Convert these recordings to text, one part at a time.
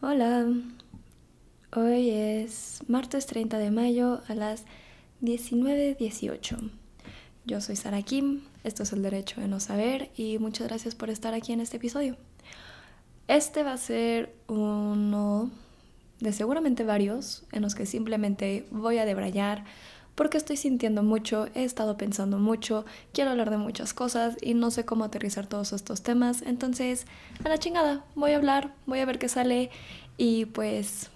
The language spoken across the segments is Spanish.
Hola, hoy es martes 30 de mayo a las 19.18. Yo soy Sara Kim, esto es el derecho de no saber y muchas gracias por estar aquí en este episodio. Este va a ser uno de seguramente varios en los que simplemente voy a debrayar porque estoy sintiendo mucho, he estado pensando mucho, quiero hablar de muchas cosas y no sé cómo aterrizar todos estos temas. Entonces, a la chingada, voy a hablar, voy a ver qué sale y pues,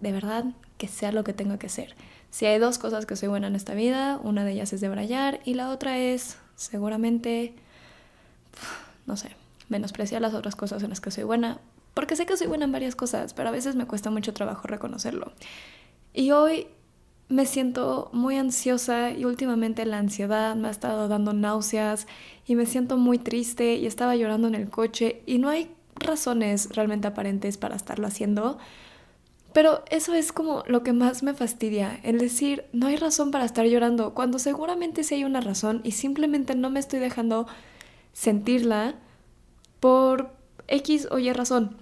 de verdad, que sea lo que tenga que ser. Si hay dos cosas que soy buena en esta vida, una de ellas es debrayar y la otra es, seguramente, no sé, menospreciar las otras cosas en las que soy buena, porque sé que soy buena en varias cosas, pero a veces me cuesta mucho trabajo reconocerlo. Y hoy me siento muy ansiosa y últimamente la ansiedad me ha estado dando náuseas y me siento muy triste y estaba llorando en el coche y no hay razones realmente aparentes para estarlo haciendo. Pero eso es como lo que más me fastidia, el decir, no hay razón para estar llorando, cuando seguramente sí hay una razón y simplemente no me estoy dejando sentirla por X o Y razón.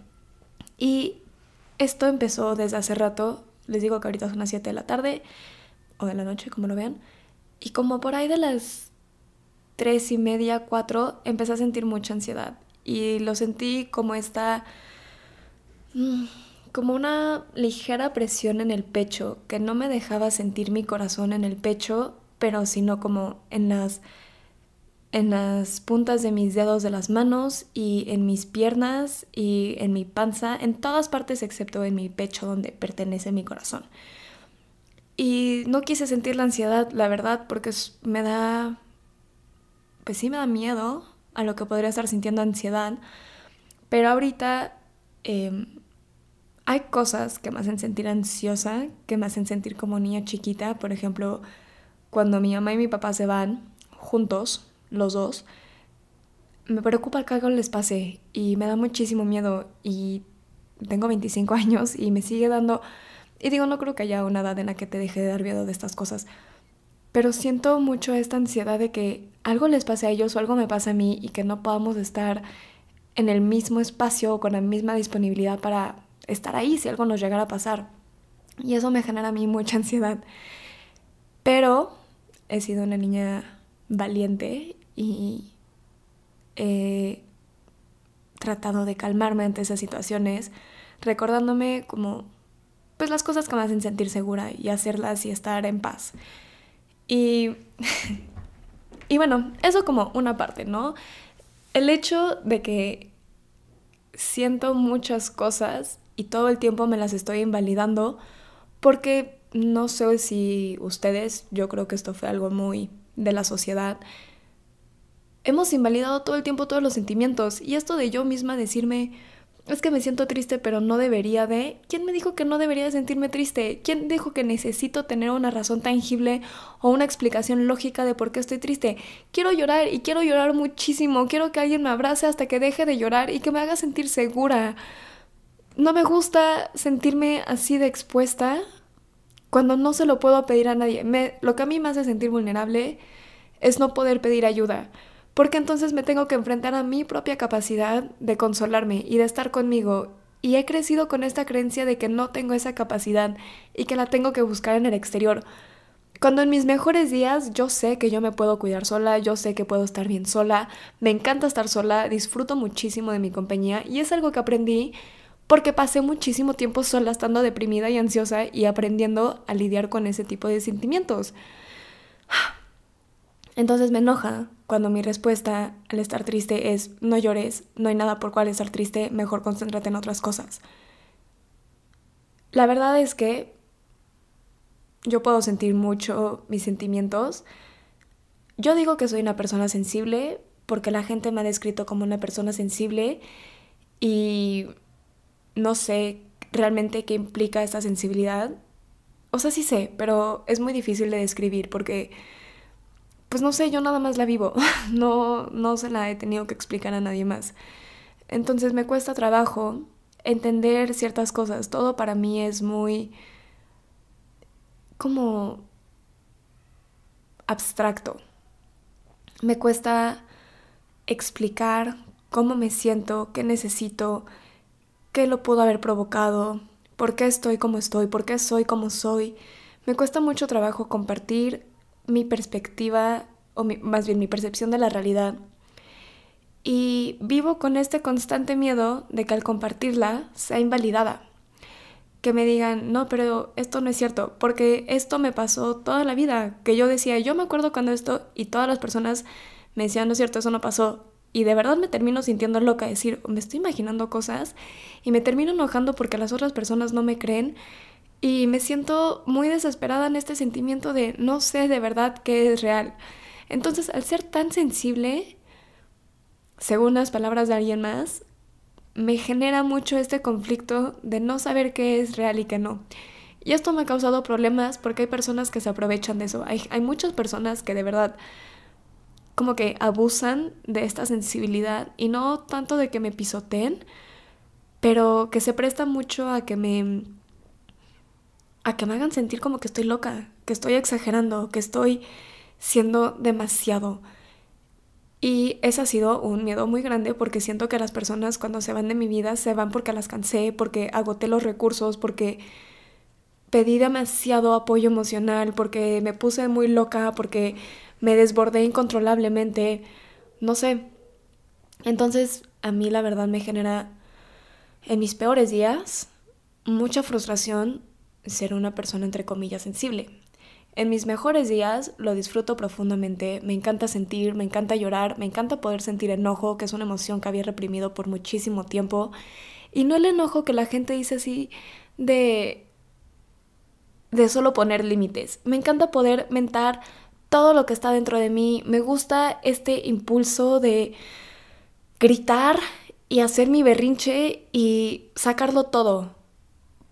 Y esto empezó desde hace rato, les digo que ahorita son las 7 de la tarde o de la noche, como lo vean. Y como por ahí de las 3 y media, 4, empecé a sentir mucha ansiedad. Y lo sentí como esta... Mm, como una ligera presión en el pecho que no me dejaba sentir mi corazón en el pecho, pero sino como en las en las puntas de mis dedos de las manos y en mis piernas y en mi panza, en todas partes excepto en mi pecho donde pertenece mi corazón. Y no quise sentir la ansiedad, la verdad, porque me da, pues sí me da miedo a lo que podría estar sintiendo ansiedad, pero ahorita em, hay cosas que me hacen sentir ansiosa, que me hacen sentir como niña chiquita, por ejemplo, cuando mi mamá y mi papá se van juntos, los dos, me preocupa que algo les pase y me da muchísimo miedo y tengo 25 años y me sigue dando... Y digo, no creo que haya una edad en la que te deje de dar miedo de estas cosas, pero siento mucho esta ansiedad de que algo les pase a ellos o algo me pase a mí y que no podamos estar en el mismo espacio o con la misma disponibilidad para estar ahí si algo nos llegara a pasar. Y eso me genera a mí mucha ansiedad. Pero he sido una niña valiente y he tratado de calmarme ante esas situaciones, recordándome como pues las cosas que me hacen sentir segura y hacerlas y estar en paz. Y, y bueno, eso como una parte, ¿no? El hecho de que siento muchas cosas y todo el tiempo me las estoy invalidando porque no sé si ustedes, yo creo que esto fue algo muy de la sociedad, hemos invalidado todo el tiempo todos los sentimientos y esto de yo misma decirme, es que me siento triste pero no debería de, ¿quién me dijo que no debería de sentirme triste? ¿Quién dijo que necesito tener una razón tangible o una explicación lógica de por qué estoy triste? Quiero llorar y quiero llorar muchísimo, quiero que alguien me abrace hasta que deje de llorar y que me haga sentir segura. No me gusta sentirme así de expuesta cuando no se lo puedo pedir a nadie. Me, lo que a mí me hace sentir vulnerable es no poder pedir ayuda porque entonces me tengo que enfrentar a mi propia capacidad de consolarme y de estar conmigo. Y he crecido con esta creencia de que no tengo esa capacidad y que la tengo que buscar en el exterior. Cuando en mis mejores días yo sé que yo me puedo cuidar sola, yo sé que puedo estar bien sola, me encanta estar sola, disfruto muchísimo de mi compañía y es algo que aprendí porque pasé muchísimo tiempo sola estando deprimida y ansiosa y aprendiendo a lidiar con ese tipo de sentimientos. Entonces me enoja cuando mi respuesta al estar triste es no llores, no hay nada por cual estar triste, mejor concéntrate en otras cosas. La verdad es que yo puedo sentir mucho mis sentimientos. Yo digo que soy una persona sensible porque la gente me ha descrito como una persona sensible y no sé realmente qué implica esta sensibilidad. O sea, sí sé, pero es muy difícil de describir porque pues no sé, yo nada más la vivo, no, no se la he tenido que explicar a nadie más. Entonces me cuesta trabajo entender ciertas cosas, todo para mí es muy como abstracto. Me cuesta explicar cómo me siento, qué necesito qué lo pudo haber provocado, por qué estoy como estoy, por qué soy como soy. Me cuesta mucho trabajo compartir mi perspectiva, o más bien mi percepción de la realidad. Y vivo con este constante miedo de que al compartirla sea invalidada. Que me digan, no, pero esto no es cierto, porque esto me pasó toda la vida. Que yo decía, yo me acuerdo cuando esto, y todas las personas me decían, no es cierto, eso no pasó. Y de verdad me termino sintiendo loca, decir, me estoy imaginando cosas y me termino enojando porque las otras personas no me creen y me siento muy desesperada en este sentimiento de no sé de verdad qué es real. Entonces, al ser tan sensible, según las palabras de alguien más, me genera mucho este conflicto de no saber qué es real y qué no. Y esto me ha causado problemas porque hay personas que se aprovechan de eso. Hay, hay muchas personas que de verdad como que abusan de esta sensibilidad y no tanto de que me pisoteen, pero que se presta mucho a que me a que me hagan sentir como que estoy loca, que estoy exagerando, que estoy siendo demasiado. Y ese ha sido un miedo muy grande porque siento que las personas cuando se van de mi vida se van porque las cansé, porque agoté los recursos, porque pedí demasiado apoyo emocional, porque me puse muy loca, porque me desbordé incontrolablemente, no sé. Entonces a mí la verdad me genera en mis peores días mucha frustración ser una persona entre comillas sensible. En mis mejores días lo disfruto profundamente, me encanta sentir, me encanta llorar, me encanta poder sentir enojo, que es una emoción que había reprimido por muchísimo tiempo, y no el enojo que la gente dice así de de solo poner límites. Me encanta poder mentar todo lo que está dentro de mí, me gusta este impulso de gritar y hacer mi berrinche y sacarlo todo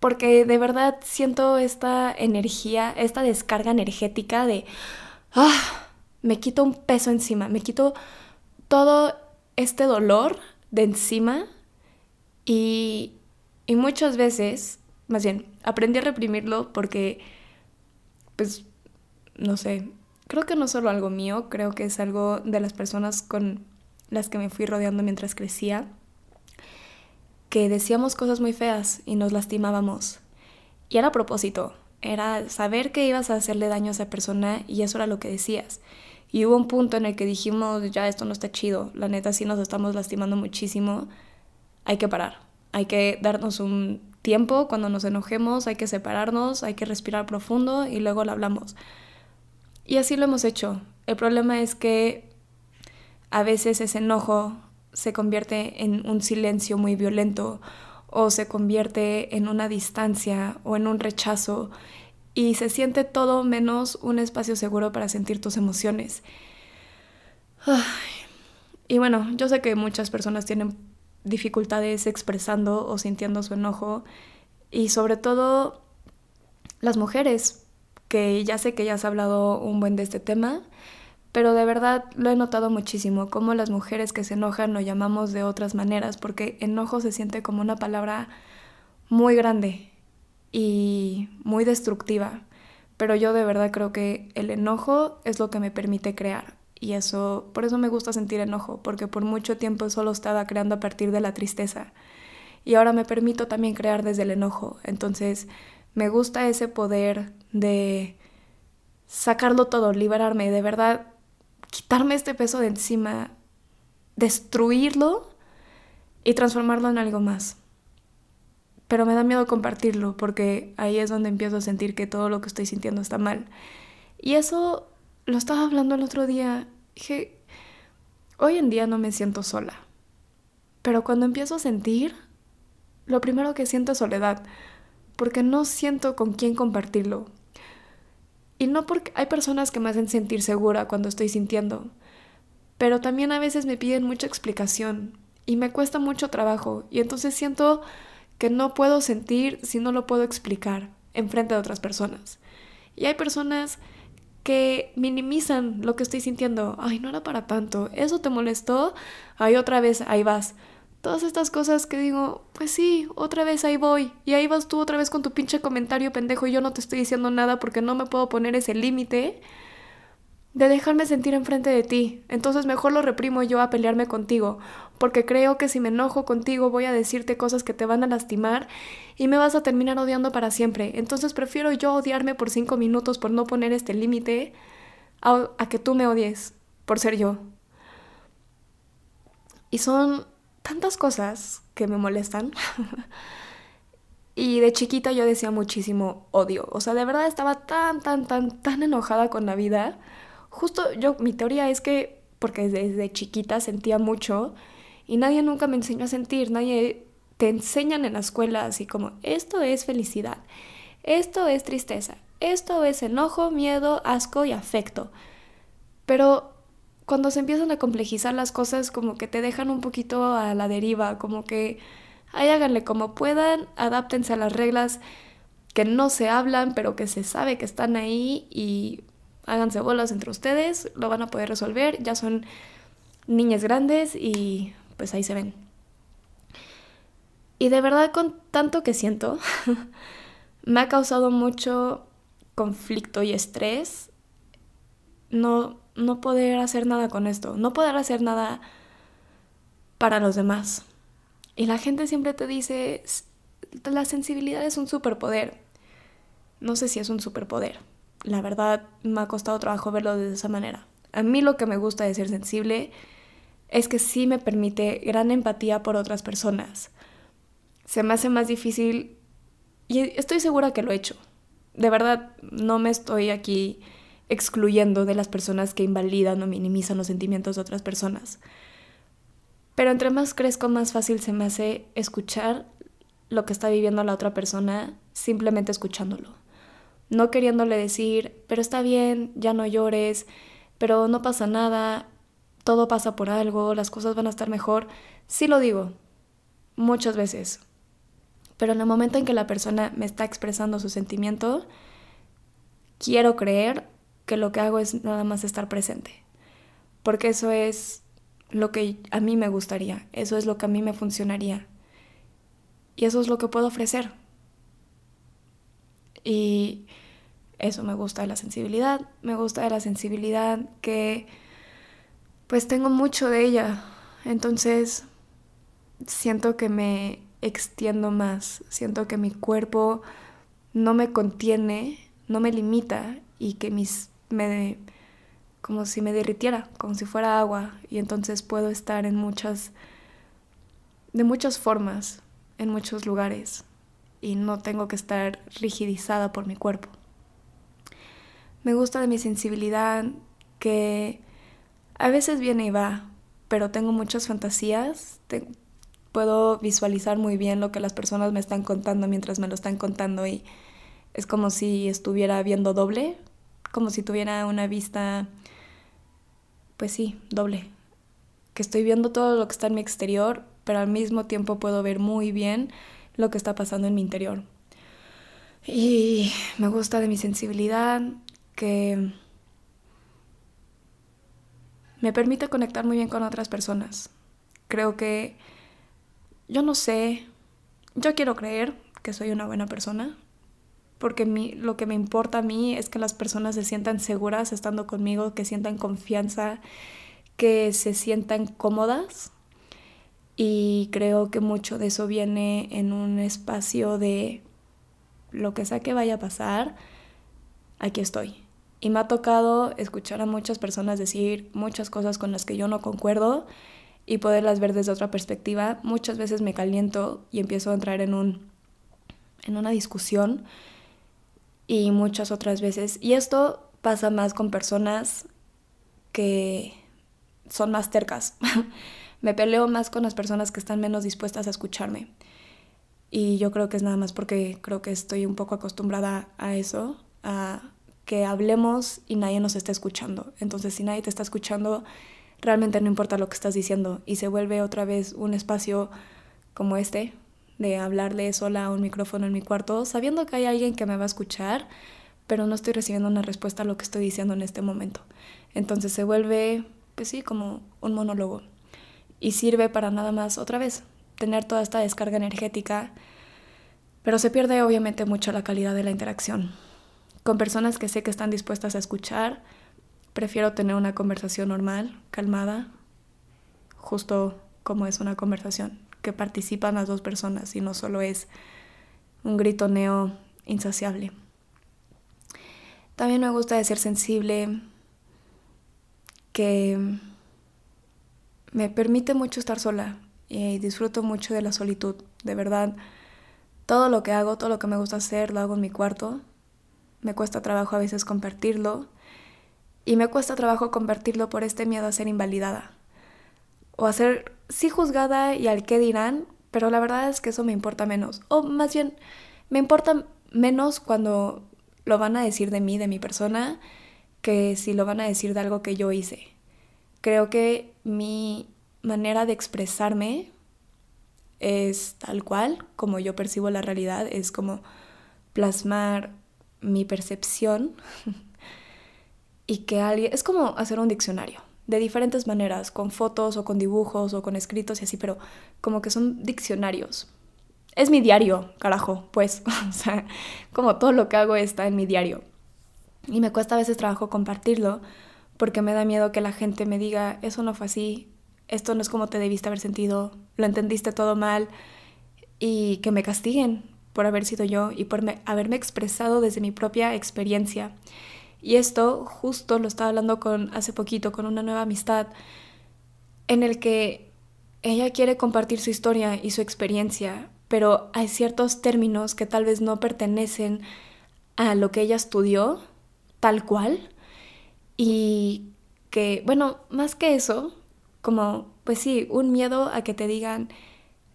porque de verdad siento esta energía, esta descarga energética de, ah, me quito un peso encima, me quito todo este dolor de encima y, y muchas veces, más bien, aprendí a reprimirlo porque, pues, no sé, creo que no solo algo mío, creo que es algo de las personas con las que me fui rodeando mientras crecía que decíamos cosas muy feas y nos lastimábamos. Y era a propósito, era saber que ibas a hacerle daño a esa persona y eso era lo que decías. Y hubo un punto en el que dijimos, ya esto no está chido, la neta sí nos estamos lastimando muchísimo, hay que parar, hay que darnos un tiempo cuando nos enojemos, hay que separarnos, hay que respirar profundo y luego lo hablamos. Y así lo hemos hecho. El problema es que a veces ese enojo se convierte en un silencio muy violento o se convierte en una distancia o en un rechazo y se siente todo menos un espacio seguro para sentir tus emociones. Y bueno, yo sé que muchas personas tienen dificultades expresando o sintiendo su enojo y sobre todo las mujeres, que ya sé que ya has hablado un buen de este tema, pero de verdad lo he notado muchísimo, como las mujeres que se enojan lo llamamos de otras maneras, porque enojo se siente como una palabra muy grande y muy destructiva, pero yo de verdad creo que el enojo es lo que me permite crear. Y eso, por eso me gusta sentir enojo, porque por mucho tiempo solo estaba creando a partir de la tristeza. Y ahora me permito también crear desde el enojo. Entonces, me gusta ese poder de sacarlo todo, liberarme. De verdad, quitarme este peso de encima, destruirlo y transformarlo en algo más. Pero me da miedo compartirlo porque ahí es donde empiezo a sentir que todo lo que estoy sintiendo está mal. Y eso lo estaba hablando el otro día. Dije, hoy en día no me siento sola. Pero cuando empiezo a sentir, lo primero que siento es soledad, porque no siento con quién compartirlo, y no porque hay personas que me hacen sentir segura cuando estoy sintiendo, pero también a veces me piden mucha explicación y me cuesta mucho trabajo y entonces siento que no puedo sentir si no lo puedo explicar en frente de otras personas. Y hay personas que minimizan lo que estoy sintiendo. Ay, no era para tanto. ¿Eso te molestó? Ay, otra vez, ahí vas todas estas cosas que digo, pues sí, otra vez ahí voy. Y ahí vas tú otra vez con tu pinche comentario pendejo y yo no te estoy diciendo nada porque no me puedo poner ese límite. de dejarme sentir enfrente de ti. Entonces mejor lo reprimo yo a pelearme contigo, porque creo que si me enojo contigo voy a decirte cosas que te van a lastimar y me vas a terminar odiando para siempre. Entonces prefiero yo odiarme por cinco minutos por no poner este límite a, a que tú me odies por ser yo. Y son tantas cosas que me molestan. y de chiquita yo decía muchísimo odio. O sea, de verdad estaba tan, tan, tan, tan enojada con la vida justo yo, mi teoría es que, porque desde chiquita sentía mucho y nadie nunca me enseñó a sentir, nadie te enseñan en la escuela así como, esto es felicidad, esto es tristeza, esto es enojo, miedo, asco y afecto. Pero cuando se empiezan a complejizar las cosas, como que te dejan un poquito a la deriva, como que, ahí háganle como puedan, adáptense a las reglas que no se hablan, pero que se sabe que están ahí y háganse bolas entre ustedes, lo van a poder resolver, ya son niñas grandes y pues ahí se ven. Y de verdad con tanto que siento, me ha causado mucho conflicto y estrés no, no poder hacer nada con esto, no poder hacer nada para los demás. Y la gente siempre te dice, la sensibilidad es un superpoder. No sé si es un superpoder la verdad me ha costado trabajo verlo de esa manera. A mí lo que me gusta de ser sensible es que sí me permite gran empatía por otras personas. Se me hace más difícil y estoy segura que lo he hecho. De verdad, no me estoy aquí excluyendo de las personas que invalidan o minimizan los sentimientos de otras personas. Pero entre más crezco, más fácil se me hace escuchar lo que está viviendo la otra persona simplemente escuchándolo no queriéndole decir, pero está bien, ya no llores, pero no pasa nada, todo pasa por algo, las cosas van a estar mejor. Sí lo digo, muchas veces. Pero en el momento en que la persona me está expresando su sentimiento, quiero creer que lo que hago es nada más estar presente. Porque eso es lo que a mí me gustaría, eso es lo que a mí me funcionaría. Y eso es lo que puedo ofrecer. Y eso me gusta de la sensibilidad, me gusta de la sensibilidad que pues tengo mucho de ella, entonces siento que me extiendo más, siento que mi cuerpo no me contiene, no me limita y que mis me como si me derritiera, como si fuera agua y entonces puedo estar en muchas de muchas formas, en muchos lugares y no tengo que estar rigidizada por mi cuerpo. Me gusta de mi sensibilidad que a veces viene y va, pero tengo muchas fantasías. puedo visualizar muy bien lo que las personas me están contando mientras me lo están contando y es como si estuviera viendo doble, como si tuviera una vista, pues sí, doble. Que estoy viendo todo lo que está en mi exterior, pero al mismo tiempo puedo ver muy bien lo que está pasando en mi interior. Y me gusta de mi sensibilidad, que me permite conectar muy bien con otras personas. Creo que yo no sé, yo quiero creer que soy una buena persona, porque lo que me importa a mí es que las personas se sientan seguras estando conmigo, que sientan confianza, que se sientan cómodas. Y creo que mucho de eso viene en un espacio de lo que sea que vaya a pasar, aquí estoy. Y me ha tocado escuchar a muchas personas decir muchas cosas con las que yo no concuerdo y poderlas ver desde otra perspectiva. Muchas veces me caliento y empiezo a entrar en un en una discusión y muchas otras veces y esto pasa más con personas que son más tercas. me peleo más con las personas que están menos dispuestas a escucharme. Y yo creo que es nada más porque creo que estoy un poco acostumbrada a eso, a que hablemos y nadie nos está escuchando. Entonces, si nadie te está escuchando, realmente no importa lo que estás diciendo y se vuelve otra vez un espacio como este, de hablarle sola a un micrófono en mi cuarto, sabiendo que hay alguien que me va a escuchar, pero no estoy recibiendo una respuesta a lo que estoy diciendo en este momento. Entonces se vuelve, pues sí, como un monólogo. Y sirve para nada más, otra vez, tener toda esta descarga energética, pero se pierde obviamente mucho la calidad de la interacción. Con personas que sé que están dispuestas a escuchar, prefiero tener una conversación normal, calmada, justo como es una conversación, que participan las dos personas y no solo es un gritoneo insaciable. También me gusta ser sensible, que me permite mucho estar sola y disfruto mucho de la solitud. De verdad, todo lo que hago, todo lo que me gusta hacer, lo hago en mi cuarto. Me cuesta trabajo a veces compartirlo y me cuesta trabajo compartirlo por este miedo a ser invalidada o a ser sí juzgada y al qué dirán, pero la verdad es que eso me importa menos. O más bien, me importa menos cuando lo van a decir de mí, de mi persona, que si lo van a decir de algo que yo hice. Creo que mi manera de expresarme es tal cual, como yo percibo la realidad, es como plasmar mi percepción y que alguien... Es como hacer un diccionario, de diferentes maneras, con fotos o con dibujos o con escritos y así, pero como que son diccionarios. Es mi diario, carajo, pues, o sea, como todo lo que hago está en mi diario. Y me cuesta a veces trabajo compartirlo porque me da miedo que la gente me diga, eso no fue así, esto no es como te debiste haber sentido, lo entendiste todo mal y que me castiguen por haber sido yo y por haberme expresado desde mi propia experiencia. Y esto justo lo estaba hablando con hace poquito con una nueva amistad en el que ella quiere compartir su historia y su experiencia, pero hay ciertos términos que tal vez no pertenecen a lo que ella estudió tal cual y que, bueno, más que eso, como, pues sí, un miedo a que te digan,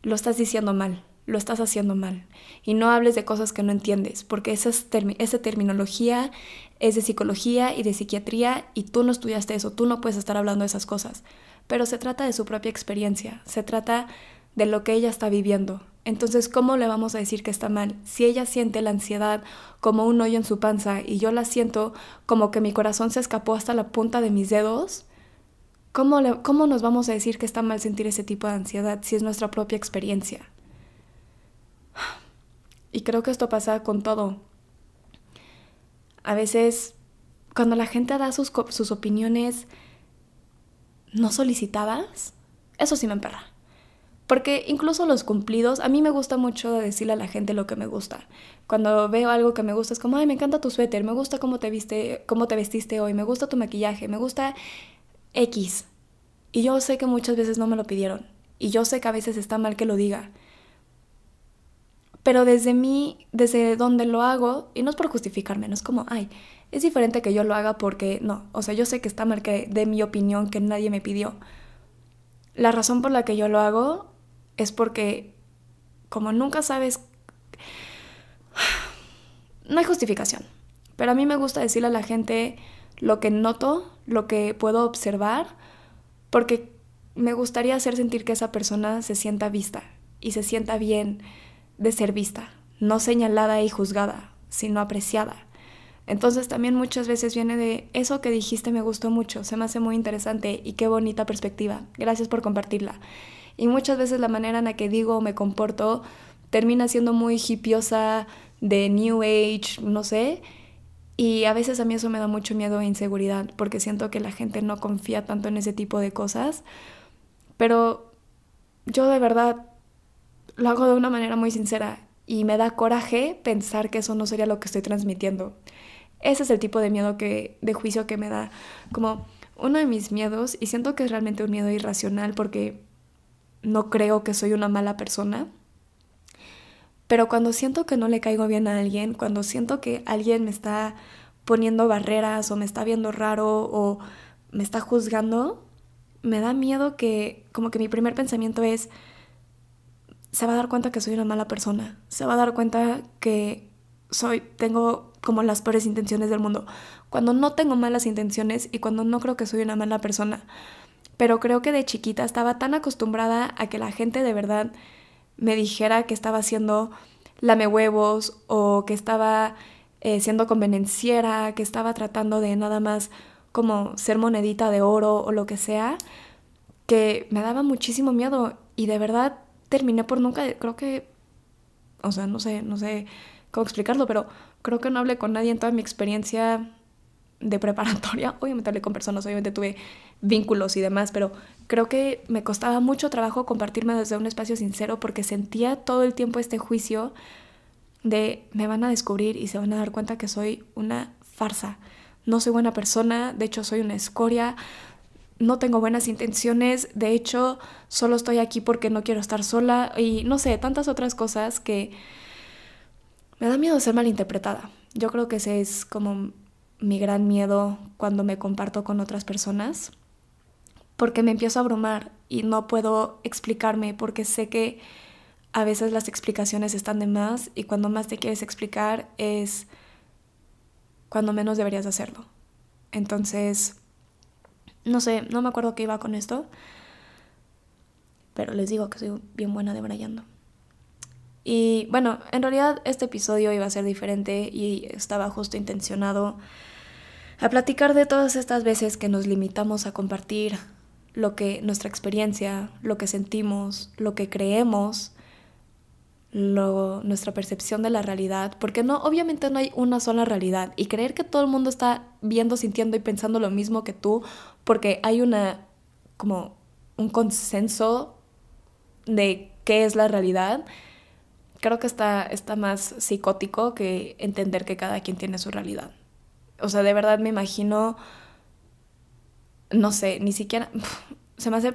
lo estás diciendo mal lo estás haciendo mal. Y no hables de cosas que no entiendes, porque esa, esa terminología es de psicología y de psiquiatría y tú no estudiaste eso, tú no puedes estar hablando de esas cosas. Pero se trata de su propia experiencia, se trata de lo que ella está viviendo. Entonces, ¿cómo le vamos a decir que está mal? Si ella siente la ansiedad como un hoyo en su panza y yo la siento como que mi corazón se escapó hasta la punta de mis dedos, ¿cómo, cómo nos vamos a decir que está mal sentir ese tipo de ansiedad si es nuestra propia experiencia? Y creo que esto pasa con todo. A veces, cuando la gente da sus, sus opiniones no solicitadas, eso sí me emperra. Porque incluso los cumplidos, a mí me gusta mucho decirle a la gente lo que me gusta. Cuando veo algo que me gusta es como, ay, me encanta tu suéter, me gusta cómo te viste, cómo te vestiste hoy, me gusta tu maquillaje, me gusta X. Y yo sé que muchas veces no me lo pidieron. Y yo sé que a veces está mal que lo diga. Pero desde mí, desde donde lo hago, y no es por justificarme, no es como, ay, es diferente que yo lo haga porque no, o sea, yo sé que está mal que dé mi opinión que nadie me pidió. La razón por la que yo lo hago es porque como nunca sabes, no hay justificación, pero a mí me gusta decirle a la gente lo que noto, lo que puedo observar, porque me gustaría hacer sentir que esa persona se sienta vista y se sienta bien de ser vista, no señalada y juzgada, sino apreciada. Entonces también muchas veces viene de eso que dijiste me gustó mucho, se me hace muy interesante y qué bonita perspectiva. Gracias por compartirla. Y muchas veces la manera en la que digo o me comporto termina siendo muy hipiosa, de New Age, no sé. Y a veces a mí eso me da mucho miedo e inseguridad porque siento que la gente no confía tanto en ese tipo de cosas. Pero yo de verdad lo hago de una manera muy sincera y me da coraje pensar que eso no sería lo que estoy transmitiendo. Ese es el tipo de miedo que, de juicio que me da. Como uno de mis miedos, y siento que es realmente un miedo irracional porque no creo que soy una mala persona. Pero cuando siento que no le caigo bien a alguien, cuando siento que alguien me está poniendo barreras o me está viendo raro o me está juzgando, me da miedo que como que mi primer pensamiento es, se va a dar cuenta que soy una mala persona, se va a dar cuenta que soy, tengo como las peores intenciones del mundo, cuando no tengo malas intenciones y cuando no creo que soy una mala persona. Pero creo que de chiquita estaba tan acostumbrada a que la gente de verdad me dijera que estaba haciendo lame huevos o que estaba eh, siendo convenenciera, que estaba tratando de nada más como ser monedita de oro o lo que sea, que me daba muchísimo miedo y de verdad terminé por nunca, creo que, o sea, no sé, no sé cómo explicarlo, pero creo que no hablé con nadie en toda mi experiencia de preparatoria. Obviamente hablé con personas, obviamente tuve vínculos y demás, pero creo que me costaba mucho trabajo compartirme desde un espacio sincero porque sentía todo el tiempo este juicio de me van a descubrir y se van a dar cuenta que soy una farsa. No soy buena persona, de hecho soy una escoria, no tengo buenas intenciones, de hecho solo estoy aquí porque no quiero estar sola y no sé, tantas otras cosas que me da miedo ser malinterpretada. Yo creo que ese es como mi gran miedo cuando me comparto con otras personas, porque me empiezo a abrumar y no puedo explicarme porque sé que a veces las explicaciones están de más y cuando más te quieres explicar es cuando menos deberías hacerlo. Entonces, no sé, no me acuerdo qué iba con esto, pero les digo que soy bien buena de brayando. Y bueno, en realidad este episodio iba a ser diferente y estaba justo intencionado a platicar de todas estas veces que nos limitamos a compartir lo que nuestra experiencia, lo que sentimos, lo que creemos, lo, nuestra percepción de la realidad, porque no, obviamente no hay una sola realidad y creer que todo el mundo está viendo, sintiendo y pensando lo mismo que tú, porque hay una como un consenso de qué es la realidad, creo que está, está más psicótico que entender que cada quien tiene su realidad. O sea, de verdad me imagino, no sé, ni siquiera, se me hace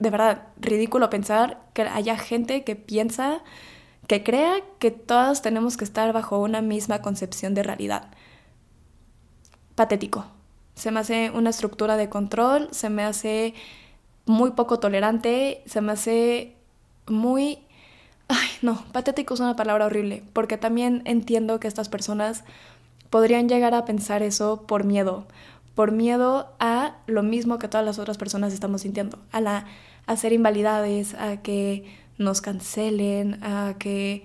de verdad ridículo pensar que haya gente que piensa, que crea que todos tenemos que estar bajo una misma concepción de realidad. Patético. Se me hace una estructura de control, se me hace muy poco tolerante, se me hace muy Ay, no, patético es una palabra horrible, porque también entiendo que estas personas podrían llegar a pensar eso por miedo, por miedo a lo mismo que todas las otras personas estamos sintiendo, a, la, a ser invalidades, a que nos cancelen, a que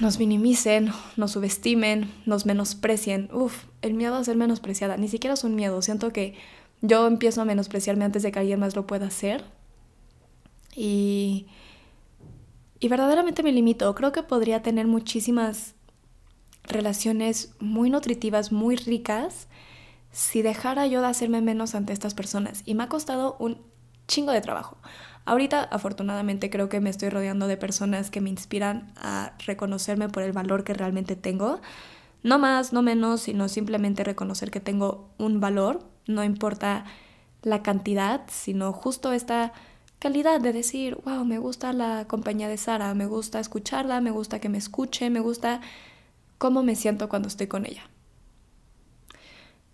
nos minimicen, nos subestimen, nos menosprecien. Uf, el miedo a ser menospreciada, ni siquiera es un miedo, siento que yo empiezo a menospreciarme antes de que alguien más lo pueda hacer. Y y verdaderamente me limito. Creo que podría tener muchísimas relaciones muy nutritivas, muy ricas, si dejara yo de hacerme menos ante estas personas. Y me ha costado un chingo de trabajo. Ahorita, afortunadamente, creo que me estoy rodeando de personas que me inspiran a reconocerme por el valor que realmente tengo. No más, no menos, sino simplemente reconocer que tengo un valor. No importa la cantidad, sino justo esta calidad de decir, wow, me gusta la compañía de Sara, me gusta escucharla, me gusta que me escuche, me gusta cómo me siento cuando estoy con ella.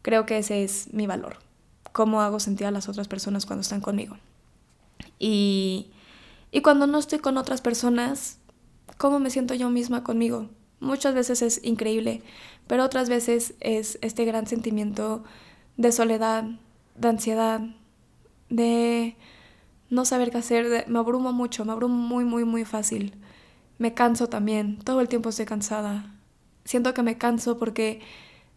Creo que ese es mi valor, cómo hago sentir a las otras personas cuando están conmigo. Y, y cuando no estoy con otras personas, cómo me siento yo misma conmigo. Muchas veces es increíble, pero otras veces es este gran sentimiento de soledad, de ansiedad, de no saber qué hacer, me abrumo mucho, me abrumo muy, muy, muy fácil. Me canso también, todo el tiempo estoy cansada. Siento que me canso porque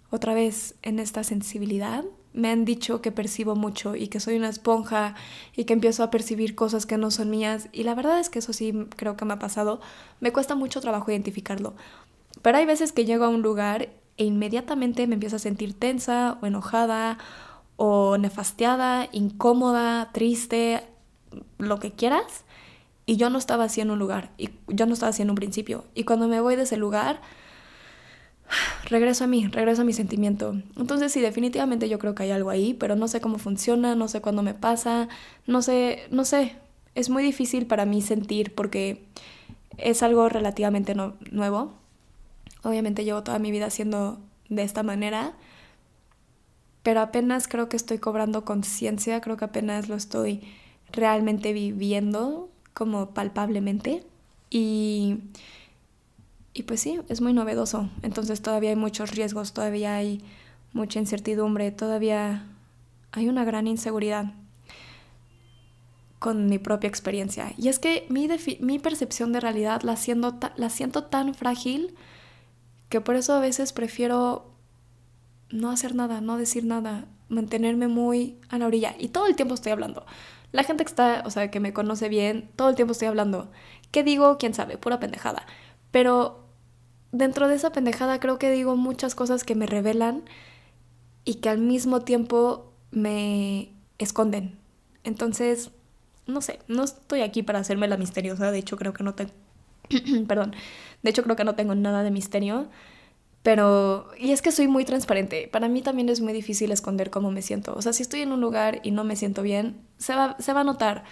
otra vez en esta sensibilidad me han dicho que percibo mucho y que soy una esponja y que empiezo a percibir cosas que no son mías y la verdad es que eso sí creo que me ha pasado. Me cuesta mucho trabajo identificarlo. Pero hay veces que llego a un lugar e inmediatamente me empiezo a sentir tensa o enojada o nefastiada, incómoda, triste, lo que quieras. Y yo no estaba así en un lugar, y yo no estaba así en un principio. Y cuando me voy de ese lugar, regreso a mí, regreso a mi sentimiento. Entonces sí, definitivamente yo creo que hay algo ahí, pero no sé cómo funciona, no sé cuándo me pasa, no sé, no sé. Es muy difícil para mí sentir porque es algo relativamente nuevo. Obviamente llevo toda mi vida siendo de esta manera, pero apenas creo que estoy cobrando conciencia, creo que apenas lo estoy realmente viviendo como palpablemente y, y pues sí, es muy novedoso. Entonces todavía hay muchos riesgos, todavía hay mucha incertidumbre, todavía hay una gran inseguridad con mi propia experiencia. Y es que mi, mi percepción de realidad la, la siento tan frágil que por eso a veces prefiero no hacer nada, no decir nada, mantenerme muy a la orilla. Y todo el tiempo estoy hablando. La gente que está, o sea, que me conoce bien, todo el tiempo estoy hablando. ¿Qué digo? ¿Quién sabe? Pura pendejada. Pero dentro de esa pendejada creo que digo muchas cosas que me revelan y que al mismo tiempo me esconden. Entonces, no sé, no estoy aquí para hacerme la misteriosa, de hecho creo que no tengo, perdón, de hecho creo que no tengo nada de misterio, pero, y es que soy muy transparente, para mí también es muy difícil esconder cómo me siento, o sea, si estoy en un lugar y no me siento bien, se va, se va a notar.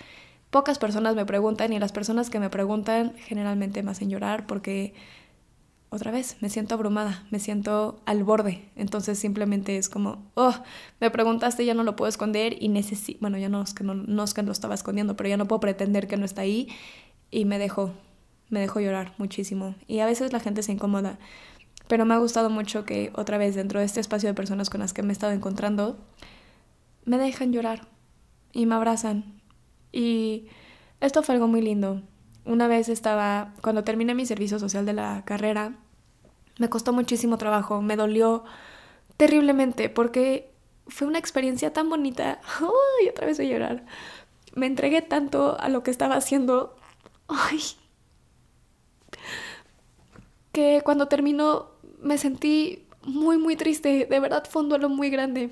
Pocas personas me preguntan y las personas que me preguntan generalmente me hacen llorar porque otra vez, me siento abrumada, me siento al borde. Entonces simplemente es como, oh, me preguntaste, ya no lo puedo esconder y necesito, bueno, ya no es, que no, no es que lo estaba escondiendo, pero ya no puedo pretender que no está ahí y me dejó, me dejó llorar muchísimo. Y a veces la gente se incomoda, pero me ha gustado mucho que otra vez dentro de este espacio de personas con las que me he estado encontrando, me dejan llorar y me abrazan. Y esto fue algo muy lindo. Una vez estaba, cuando terminé mi servicio social de la carrera, me costó muchísimo trabajo, me dolió terriblemente porque fue una experiencia tan bonita. ¡Ay! Otra vez voy a llorar. Me entregué tanto a lo que estaba haciendo. ¡Ay! Que cuando terminó me sentí muy, muy triste. De verdad fue un duelo muy grande.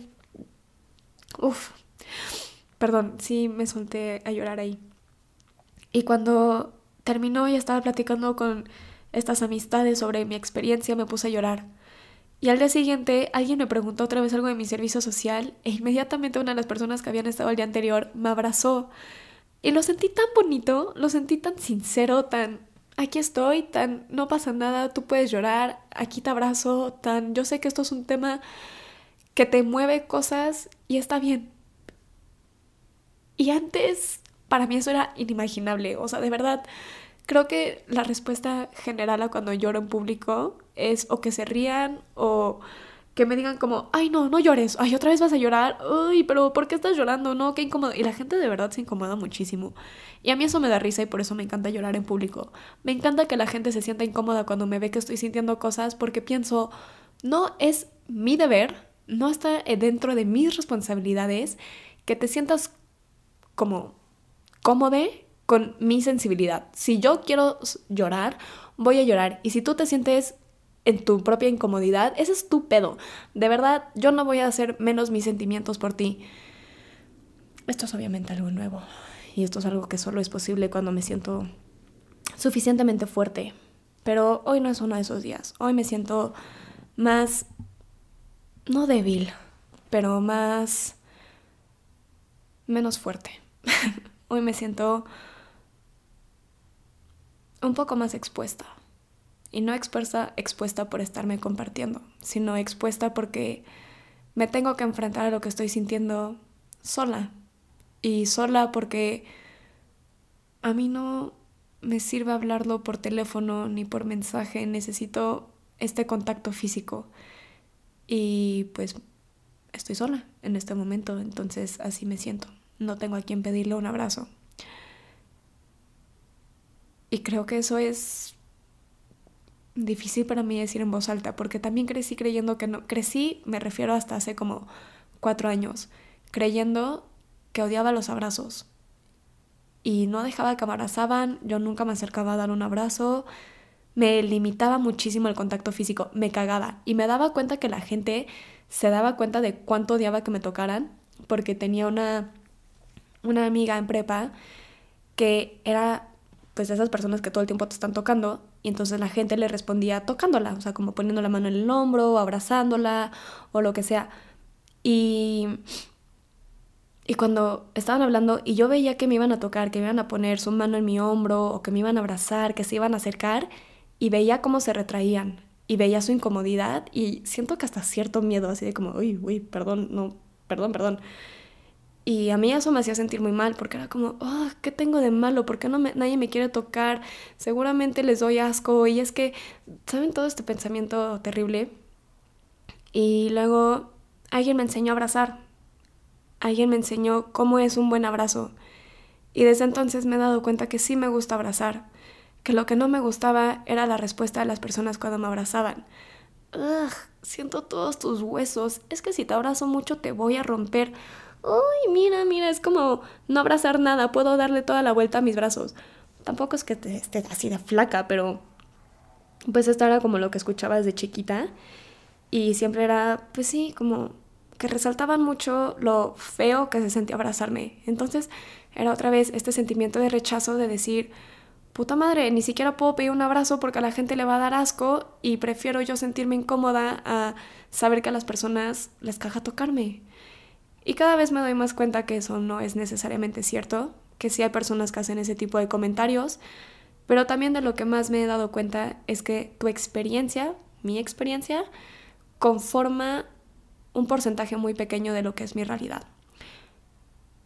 Uf. Perdón, sí me solté a llorar ahí. Y cuando terminó y estaba platicando con estas amistades sobre mi experiencia, me puse a llorar. Y al día siguiente alguien me preguntó otra vez algo de mi servicio social e inmediatamente una de las personas que habían estado el día anterior me abrazó. Y lo sentí tan bonito, lo sentí tan sincero, tan aquí estoy, tan no pasa nada, tú puedes llorar, aquí te abrazo, tan yo sé que esto es un tema que te mueve cosas y está bien. Y antes para mí eso era inimaginable, o sea, de verdad Creo que la respuesta general a cuando lloro en público es o que se rían o que me digan como, ay no, no llores, ay otra vez vas a llorar, ay, pero ¿por qué estás llorando? No, qué incómodo. Y la gente de verdad se incomoda muchísimo. Y a mí eso me da risa y por eso me encanta llorar en público. Me encanta que la gente se sienta incómoda cuando me ve que estoy sintiendo cosas porque pienso, no es mi deber, no está dentro de mis responsabilidades que te sientas como cómodo con mi sensibilidad. Si yo quiero llorar, voy a llorar. Y si tú te sientes en tu propia incomodidad, ese es tu pedo. De verdad, yo no voy a hacer menos mis sentimientos por ti. Esto es obviamente algo nuevo. Y esto es algo que solo es posible cuando me siento suficientemente fuerte. Pero hoy no es uno de esos días. Hoy me siento más... no débil, pero más... menos fuerte. hoy me siento un poco más expuesta. Y no expuesta, expuesta por estarme compartiendo, sino expuesta porque me tengo que enfrentar a lo que estoy sintiendo sola. Y sola porque a mí no me sirve hablarlo por teléfono ni por mensaje, necesito este contacto físico. Y pues estoy sola en este momento, entonces así me siento. No tengo a quien pedirle un abrazo. Y creo que eso es difícil para mí decir en voz alta, porque también crecí creyendo que no, crecí, me refiero hasta hace como cuatro años, creyendo que odiaba los abrazos. Y no dejaba que abrazaban, yo nunca me acercaba a dar un abrazo, me limitaba muchísimo el contacto físico, me cagaba. Y me daba cuenta que la gente se daba cuenta de cuánto odiaba que me tocaran, porque tenía una, una amiga en prepa que era pues esas personas que todo el tiempo te están tocando y entonces la gente le respondía tocándola, o sea, como poniendo la mano en el hombro, abrazándola o lo que sea. Y y cuando estaban hablando y yo veía que me iban a tocar, que me iban a poner su mano en mi hombro o que me iban a abrazar, que se iban a acercar y veía cómo se retraían y veía su incomodidad y siento que hasta cierto miedo, así de como, uy, uy, perdón, no, perdón, perdón. Y a mí eso me hacía sentir muy mal porque era como, oh, ¿qué tengo de malo? ¿Por qué no me, nadie me quiere tocar? Seguramente les doy asco. Y es que, ¿saben todo este pensamiento terrible? Y luego alguien me enseñó a abrazar. Alguien me enseñó cómo es un buen abrazo. Y desde entonces me he dado cuenta que sí me gusta abrazar. Que lo que no me gustaba era la respuesta de las personas cuando me abrazaban. Ugh, siento todos tus huesos. Es que si te abrazo mucho te voy a romper uy, mira, mira, es como no abrazar nada, puedo darle toda la vuelta a mis brazos. Tampoco es que te esté así de flaca, pero pues esto era como lo que escuchaba desde chiquita y siempre era, pues sí, como que resaltaban mucho lo feo que se sentía abrazarme. Entonces era otra vez este sentimiento de rechazo de decir, puta madre, ni siquiera puedo pedir un abrazo porque a la gente le va a dar asco y prefiero yo sentirme incómoda a saber que a las personas les caja tocarme. Y cada vez me doy más cuenta que eso no es necesariamente cierto, que sí hay personas que hacen ese tipo de comentarios, pero también de lo que más me he dado cuenta es que tu experiencia, mi experiencia, conforma un porcentaje muy pequeño de lo que es mi realidad.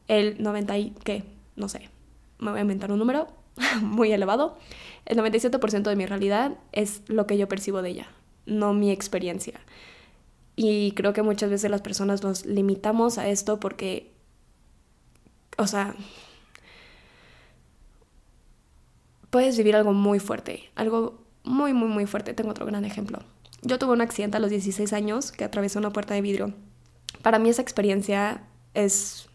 El 90 y qué, no sé, me voy a inventar un número, muy elevado, el 97% de mi realidad es lo que yo percibo de ella, no mi experiencia. Y creo que muchas veces las personas nos limitamos a esto porque, o sea, puedes vivir algo muy fuerte, algo muy, muy, muy fuerte. Tengo otro gran ejemplo. Yo tuve un accidente a los 16 años que atravesó una puerta de vidrio. Para mí esa experiencia es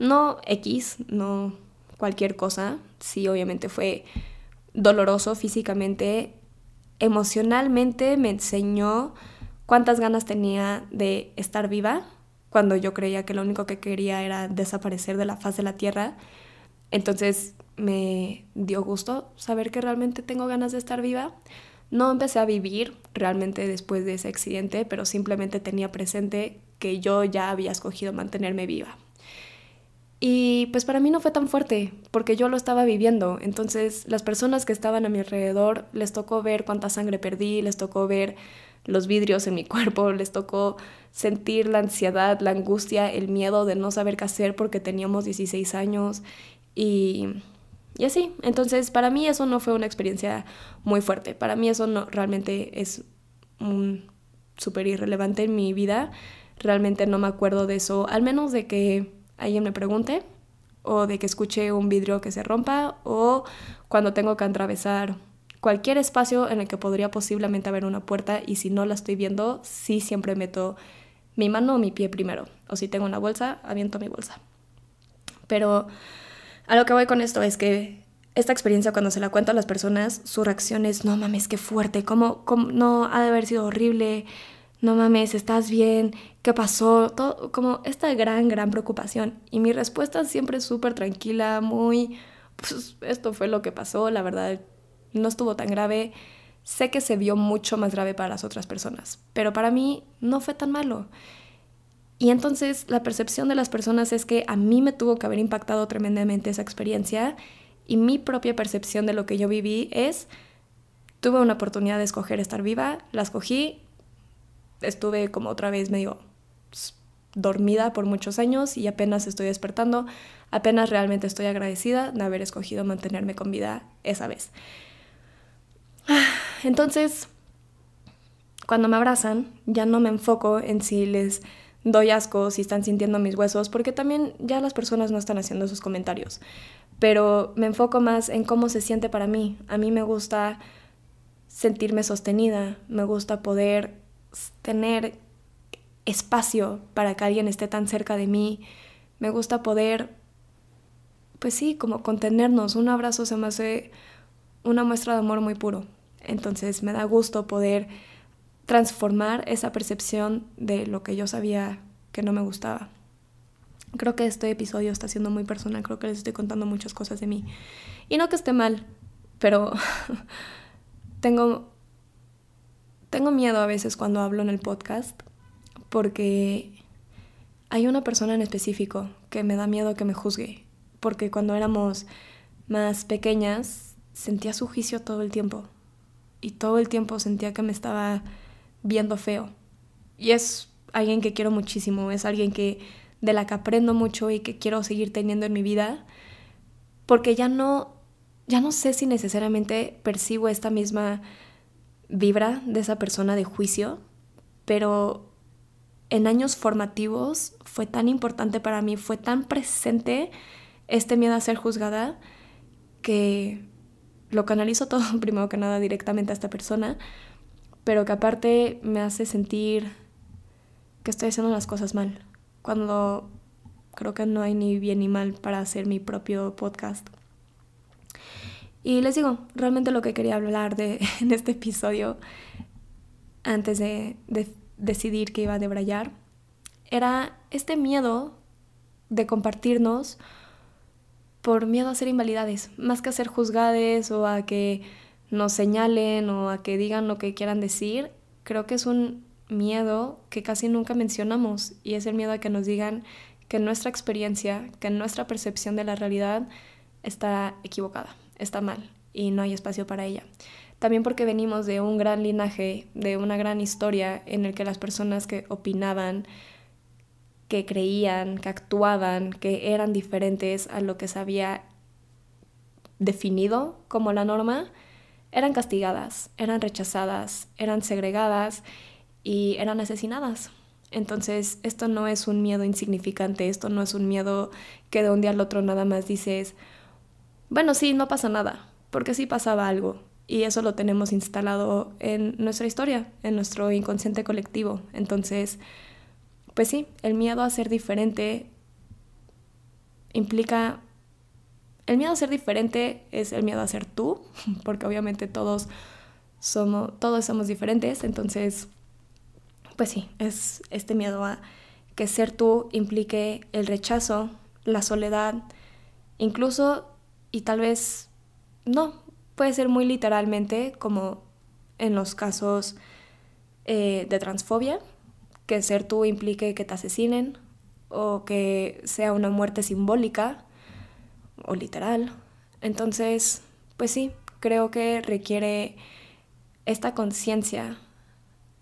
no X, no cualquier cosa, sí, obviamente fue doloroso físicamente, emocionalmente me enseñó cuántas ganas tenía de estar viva cuando yo creía que lo único que quería era desaparecer de la faz de la tierra. Entonces me dio gusto saber que realmente tengo ganas de estar viva. No empecé a vivir realmente después de ese accidente, pero simplemente tenía presente que yo ya había escogido mantenerme viva. Y pues para mí no fue tan fuerte, porque yo lo estaba viviendo. Entonces las personas que estaban a mi alrededor les tocó ver cuánta sangre perdí, les tocó ver los vidrios en mi cuerpo, les tocó sentir la ansiedad, la angustia, el miedo de no saber qué hacer porque teníamos 16 años y, y así. Entonces para mí eso no fue una experiencia muy fuerte. Para mí eso no realmente es un súper irrelevante en mi vida. Realmente no me acuerdo de eso, al menos de que alguien me pregunte o de que escuche un vidrio que se rompa o cuando tengo que atravesar cualquier espacio en el que podría posiblemente haber una puerta y si no la estoy viendo, sí siempre meto mi mano o mi pie primero. O si tengo una bolsa, aviento mi bolsa. Pero a lo que voy con esto es que esta experiencia cuando se la cuento a las personas, su reacción es, no mames, qué fuerte, ¿cómo, cómo no ha de haber sido horrible? no mames, ¿estás bien? ¿Qué pasó? Todo, como esta gran, gran preocupación. Y mi respuesta siempre es súper tranquila, muy, pues esto fue lo que pasó, la verdad, no estuvo tan grave. Sé que se vio mucho más grave para las otras personas, pero para mí no fue tan malo. Y entonces la percepción de las personas es que a mí me tuvo que haber impactado tremendamente esa experiencia y mi propia percepción de lo que yo viví es, tuve una oportunidad de escoger estar viva, la escogí, estuve como otra vez medio dormida por muchos años y apenas estoy despertando, apenas realmente estoy agradecida de haber escogido mantenerme con vida esa vez. Entonces, cuando me abrazan, ya no me enfoco en si les doy asco, si están sintiendo mis huesos, porque también ya las personas no están haciendo esos comentarios. Pero me enfoco más en cómo se siente para mí. A mí me gusta sentirme sostenida, me gusta poder tener espacio para que alguien esté tan cerca de mí. Me gusta poder, pues sí, como contenernos. Un abrazo se me hace una muestra de amor muy puro. Entonces me da gusto poder transformar esa percepción de lo que yo sabía que no me gustaba. Creo que este episodio está siendo muy personal, creo que les estoy contando muchas cosas de mí. Y no que esté mal, pero tengo tengo miedo a veces cuando hablo en el podcast porque hay una persona en específico que me da miedo que me juzgue, porque cuando éramos más pequeñas sentía su juicio todo el tiempo y todo el tiempo sentía que me estaba viendo feo. Y es alguien que quiero muchísimo, es alguien que de la que aprendo mucho y que quiero seguir teniendo en mi vida, porque ya no ya no sé si necesariamente percibo esta misma vibra de esa persona de juicio, pero en años formativos fue tan importante para mí, fue tan presente este miedo a ser juzgada que lo canalizo todo primero que nada directamente a esta persona, pero que aparte me hace sentir que estoy haciendo las cosas mal, cuando creo que no hay ni bien ni mal para hacer mi propio podcast. Y les digo, realmente lo que quería hablar de, en este episodio, antes de, de decidir que iba a debrayar, era este miedo de compartirnos por miedo a ser invalidades, más que a ser juzgades o a que nos señalen o a que digan lo que quieran decir, creo que es un miedo que casi nunca mencionamos y es el miedo a que nos digan que nuestra experiencia, que nuestra percepción de la realidad está equivocada, está mal y no hay espacio para ella. También porque venimos de un gran linaje, de una gran historia en el que las personas que opinaban, que creían, que actuaban, que eran diferentes a lo que se había definido como la norma, eran castigadas, eran rechazadas, eran segregadas y eran asesinadas. Entonces, esto no es un miedo insignificante, esto no es un miedo que de un día al otro nada más dices, bueno, sí, no pasa nada, porque sí pasaba algo. Y eso lo tenemos instalado en nuestra historia, en nuestro inconsciente colectivo. Entonces, pues sí, el miedo a ser diferente implica... El miedo a ser diferente es el miedo a ser tú, porque obviamente todos somos, todos somos diferentes, entonces, pues sí, es este miedo a que ser tú implique el rechazo, la soledad, incluso, y tal vez no, puede ser muy literalmente, como en los casos eh, de transfobia, que ser tú implique que te asesinen o que sea una muerte simbólica o literal. Entonces, pues sí, creo que requiere esta conciencia,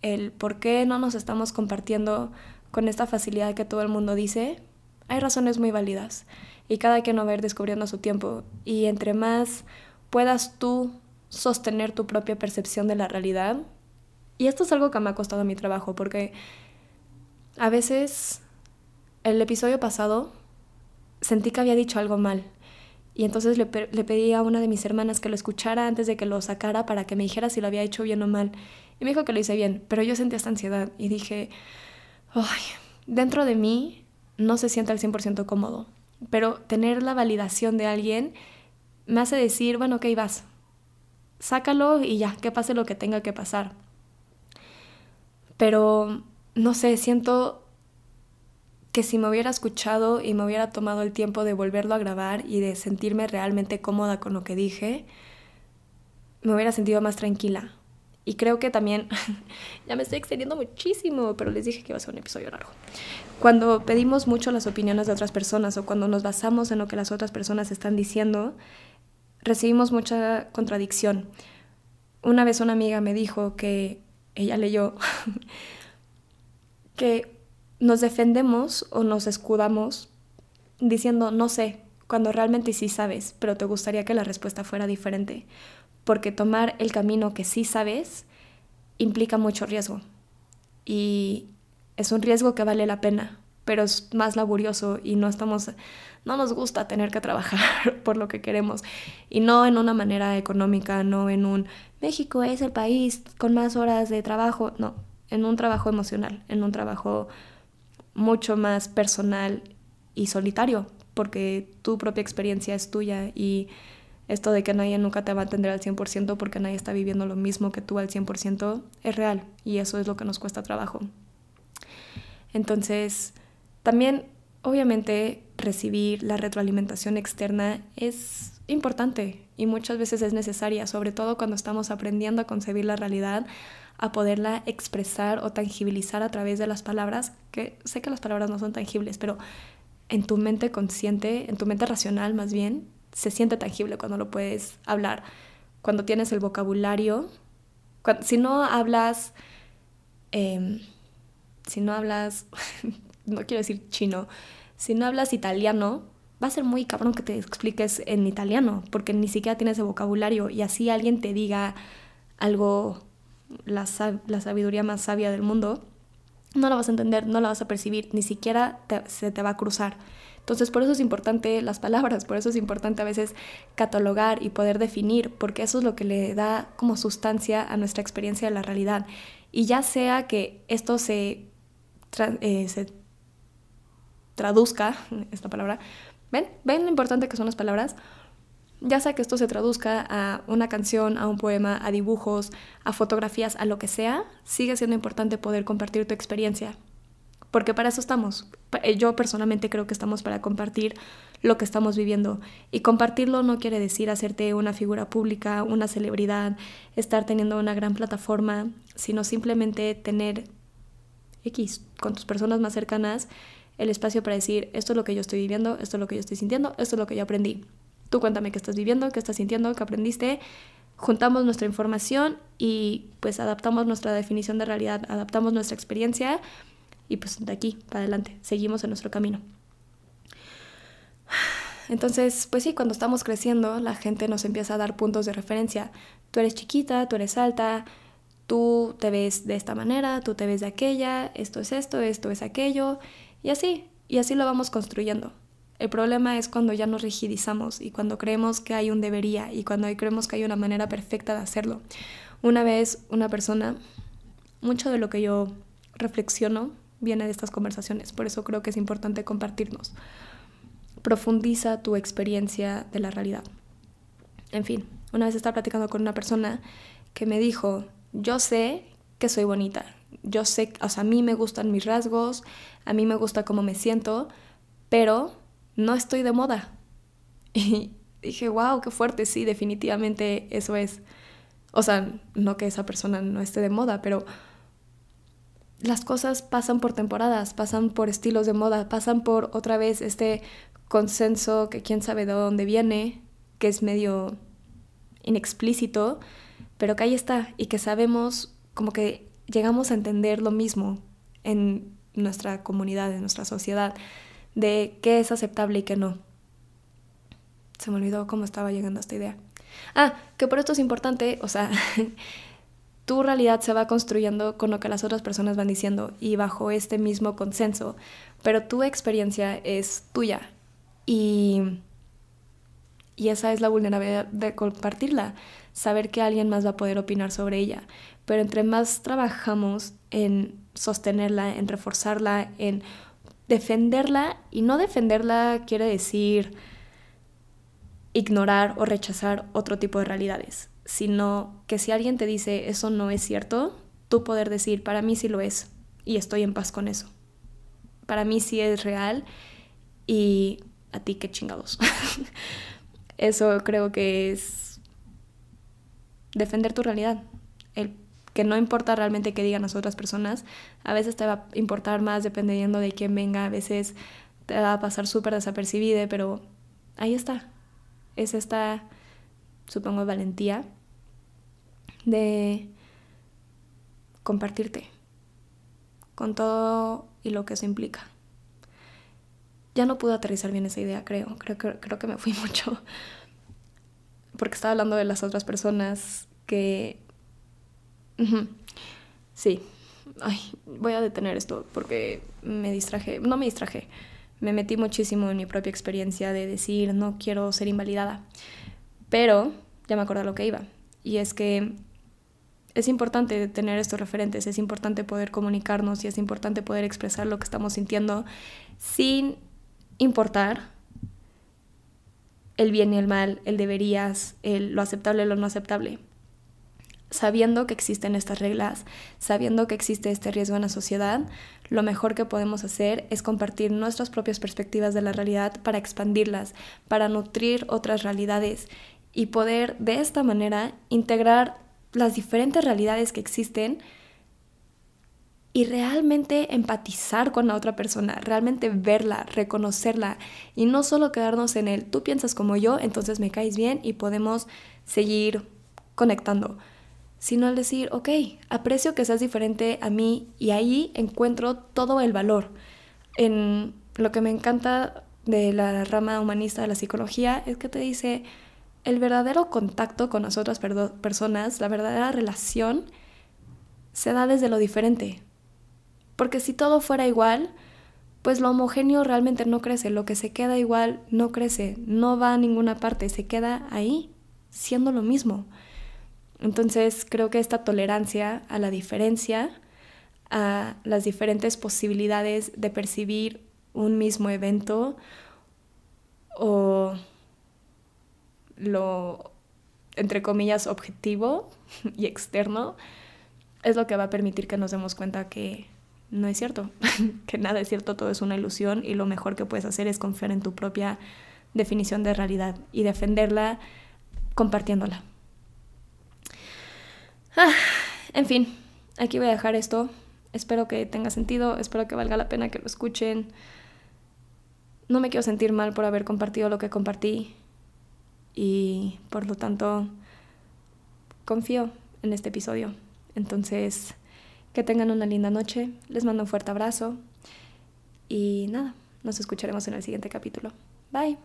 el por qué no nos estamos compartiendo con esta facilidad que todo el mundo dice. Hay razones muy válidas y cada quien va a ir descubriendo a su tiempo. Y entre más puedas tú sostener tu propia percepción de la realidad, y esto es algo que me ha costado mi trabajo porque a veces, el episodio pasado, sentí que había dicho algo mal. Y entonces le, pedí a una de mis hermanas que lo escuchara antes de que lo sacara para que me dijera si lo había hecho bien o mal. Y me dijo que lo hice bien, pero yo sentí esta ansiedad y dije, ay, dentro de mí no se siente al 100% cómodo, pero tener la validación de alguien me hace decir, bueno, ok, vas, sácalo y ya, que pase lo que tenga que pasar. Pero no sé, siento que si me hubiera escuchado y me hubiera tomado el tiempo de volverlo a grabar y de sentirme realmente cómoda con lo que dije, me hubiera sentido más tranquila. Y creo que también, ya me estoy extendiendo muchísimo, pero les dije que iba a ser un episodio largo. Cuando pedimos mucho las opiniones de otras personas o cuando nos basamos en lo que las otras personas están diciendo, recibimos mucha contradicción. Una vez una amiga me dijo que ella leyó que nos defendemos o nos escudamos diciendo no sé, cuando realmente sí sabes, pero te gustaría que la respuesta fuera diferente, porque tomar el camino que sí sabes implica mucho riesgo. Y es un riesgo que vale la pena, pero es más laborioso y no estamos no nos gusta tener que trabajar por lo que queremos. Y no en una manera económica, no en un México es el país con más horas de trabajo, no, en un trabajo emocional, en un trabajo mucho más personal y solitario, porque tu propia experiencia es tuya y esto de que nadie nunca te va a atender al 100% porque nadie está viviendo lo mismo que tú al 100% es real y eso es lo que nos cuesta trabajo. Entonces, también obviamente recibir la retroalimentación externa es importante y muchas veces es necesaria, sobre todo cuando estamos aprendiendo a concebir la realidad a poderla expresar o tangibilizar a través de las palabras, que sé que las palabras no son tangibles, pero en tu mente consciente, en tu mente racional más bien, se siente tangible cuando lo puedes hablar, cuando tienes el vocabulario, si no hablas, em, si no hablas, no quiero decir chino, si no hablas italiano, va a ser muy cabrón que te expliques en italiano, porque ni siquiera tienes el vocabulario y así alguien te diga algo la, sabiduría más sabia del mundo, no la vas a entender, no la vas a percibir, ni siquiera se te va a cruzar. Entonces, por eso es importante las palabras, por eso es importante a veces catalogar y poder definir, porque eso es lo que le da como sustancia a nuestra experiencia de la realidad. Y ya sea que esto se, eh, se traduzca, esta palabra, ¿ven? ¿Ven lo importante que son las palabras? Ya sea que esto se traduzca a una canción, a un poema, a dibujos, a fotografías, a lo que sea, sigue siendo importante poder compartir tu experiencia. Porque para eso estamos. Eh, yo personalmente creo que estamos para compartir lo que estamos viviendo. Y compartirlo no quiere decir hacerte una figura pública, una celebridad, estar teniendo una gran plataforma, sino simplemente tener X con tus personas más cercanas el espacio para decir, esto es lo que yo estoy viviendo, esto es lo que yo estoy sintiendo, esto es lo que yo aprendí. Tú cuéntame qué estás viviendo, qué estás sintiendo, qué aprendiste. Juntamos nuestra información y pues adaptamos nuestra definición de realidad, adaptamos nuestra experiencia y pues de aquí para adelante seguimos en nuestro camino. Entonces, pues sí, cuando estamos creciendo, la gente nos empieza a dar puntos de referencia. Tú eres chiquita, tú eres alta, tú te ves de esta manera, tú te ves de aquella, esto es esto, esto es aquello, y así, y así lo vamos construyendo. El problema es cuando ya nos rigidizamos y cuando creemos que hay un debería y cuando creemos que hay una manera perfecta de hacerlo. Una vez una persona, mucho de lo que yo reflexiono viene de estas conversaciones, por eso creo que es importante compartirnos. Profundiza tu experiencia de la realidad. En fin, una vez estaba platicando con una persona que me dijo, yo sé que soy bonita, yo sé, o sea, a mí me gustan mis rasgos, a mí me gusta cómo me siento, pero no estoy de moda. Y dije, wow, qué fuerte, sí, definitivamente eso es. O sea, no que esa persona no esté de moda, pero las cosas pasan por temporadas, pasan por estilos de moda, pasan por otra vez este consenso que quién sabe de dónde viene, que es medio inexplícito, pero que ahí está y que sabemos como que llegamos a entender lo mismo en nuestra comunidad, en nuestra sociedad de qué es aceptable y qué no. Se me olvidó cómo estaba llegando a esta idea. Ah, que por esto es importante, o sea, tu realidad se va construyendo con lo que las otras personas van diciendo y bajo este mismo consenso, pero tu experiencia es tuya y, y esa es la vulnerabilidad de compartirla, saber que alguien más va a poder opinar sobre ella, pero entre más trabajamos en sostenerla, en reforzarla, en defenderla y no defenderla quiere decir ignorar o rechazar otro tipo de realidades, sino que si alguien te dice eso no es cierto, tú poder decir, para mí sí lo es y estoy en paz con eso. Para mí sí es real y a ti qué chingados. eso creo que es defender tu realidad, que no importa realmente qué digan las otras personas, a veces te va a importar más dependiendo de quién venga, a veces te va a pasar súper desapercibida, pero ahí está. Es esta, supongo, valentía de compartirte con todo y lo que eso implica. Ya no pude aterrizar bien esa idea, creo. Creo, creo que me fui mucho. Porque estaba hablando de las otras personas que Sí. Ay, voy a detener esto porque me distraje. No me distraje. Me metí muchísimo en mi propia experiencia de decir no quiero ser invalidada. Pero ya me acuerdo lo que iba. Y es que es importante tener estos referentes, es importante poder comunicarnos y es importante poder expresar lo que estamos sintiendo sin importar el bien y el mal, el deberías, el, lo aceptable y lo no aceptable sabiendo que existen estas reglas, sabiendo que existe este riesgo en la sociedad, lo mejor que podemos hacer es compartir nuestras propias perspectivas de la realidad para expandirlas, para nutrir otras realidades y poder de esta manera integrar las diferentes realidades que existen y realmente empatizar con la otra persona, realmente verla, reconocerla y no solo quedarnos en el tú piensas como yo, entonces me caes bien y podemos seguir conectando sino al decir, ok, aprecio que seas diferente a mí y ahí encuentro todo el valor. En lo que me encanta de la rama humanista de la psicología es que te dice, el verdadero contacto con las otras personas, la verdadera relación, se da desde lo diferente. Porque si todo fuera igual, pues lo homogéneo realmente no crece, lo que se queda igual no crece, no va a ninguna parte, se queda ahí, siendo lo mismo. Entonces creo que esta tolerancia a la diferencia, a las diferentes posibilidades de percibir un mismo evento o lo, entre comillas, objetivo y externo, es lo que va a permitir que nos demos cuenta que no es cierto, que nada es cierto, todo es una ilusión y lo mejor que puedes hacer es confiar en tu propia definición de realidad y defenderla compartiéndola. En fin, aquí voy a dejar esto. Espero que tenga sentido, espero que valga la pena que lo escuchen. No me quiero sentir mal por haber compartido lo que compartí y por lo tanto confío en este episodio. Entonces, que tengan una linda noche, les mando un fuerte abrazo y nada, nos escucharemos en el siguiente capítulo. Bye.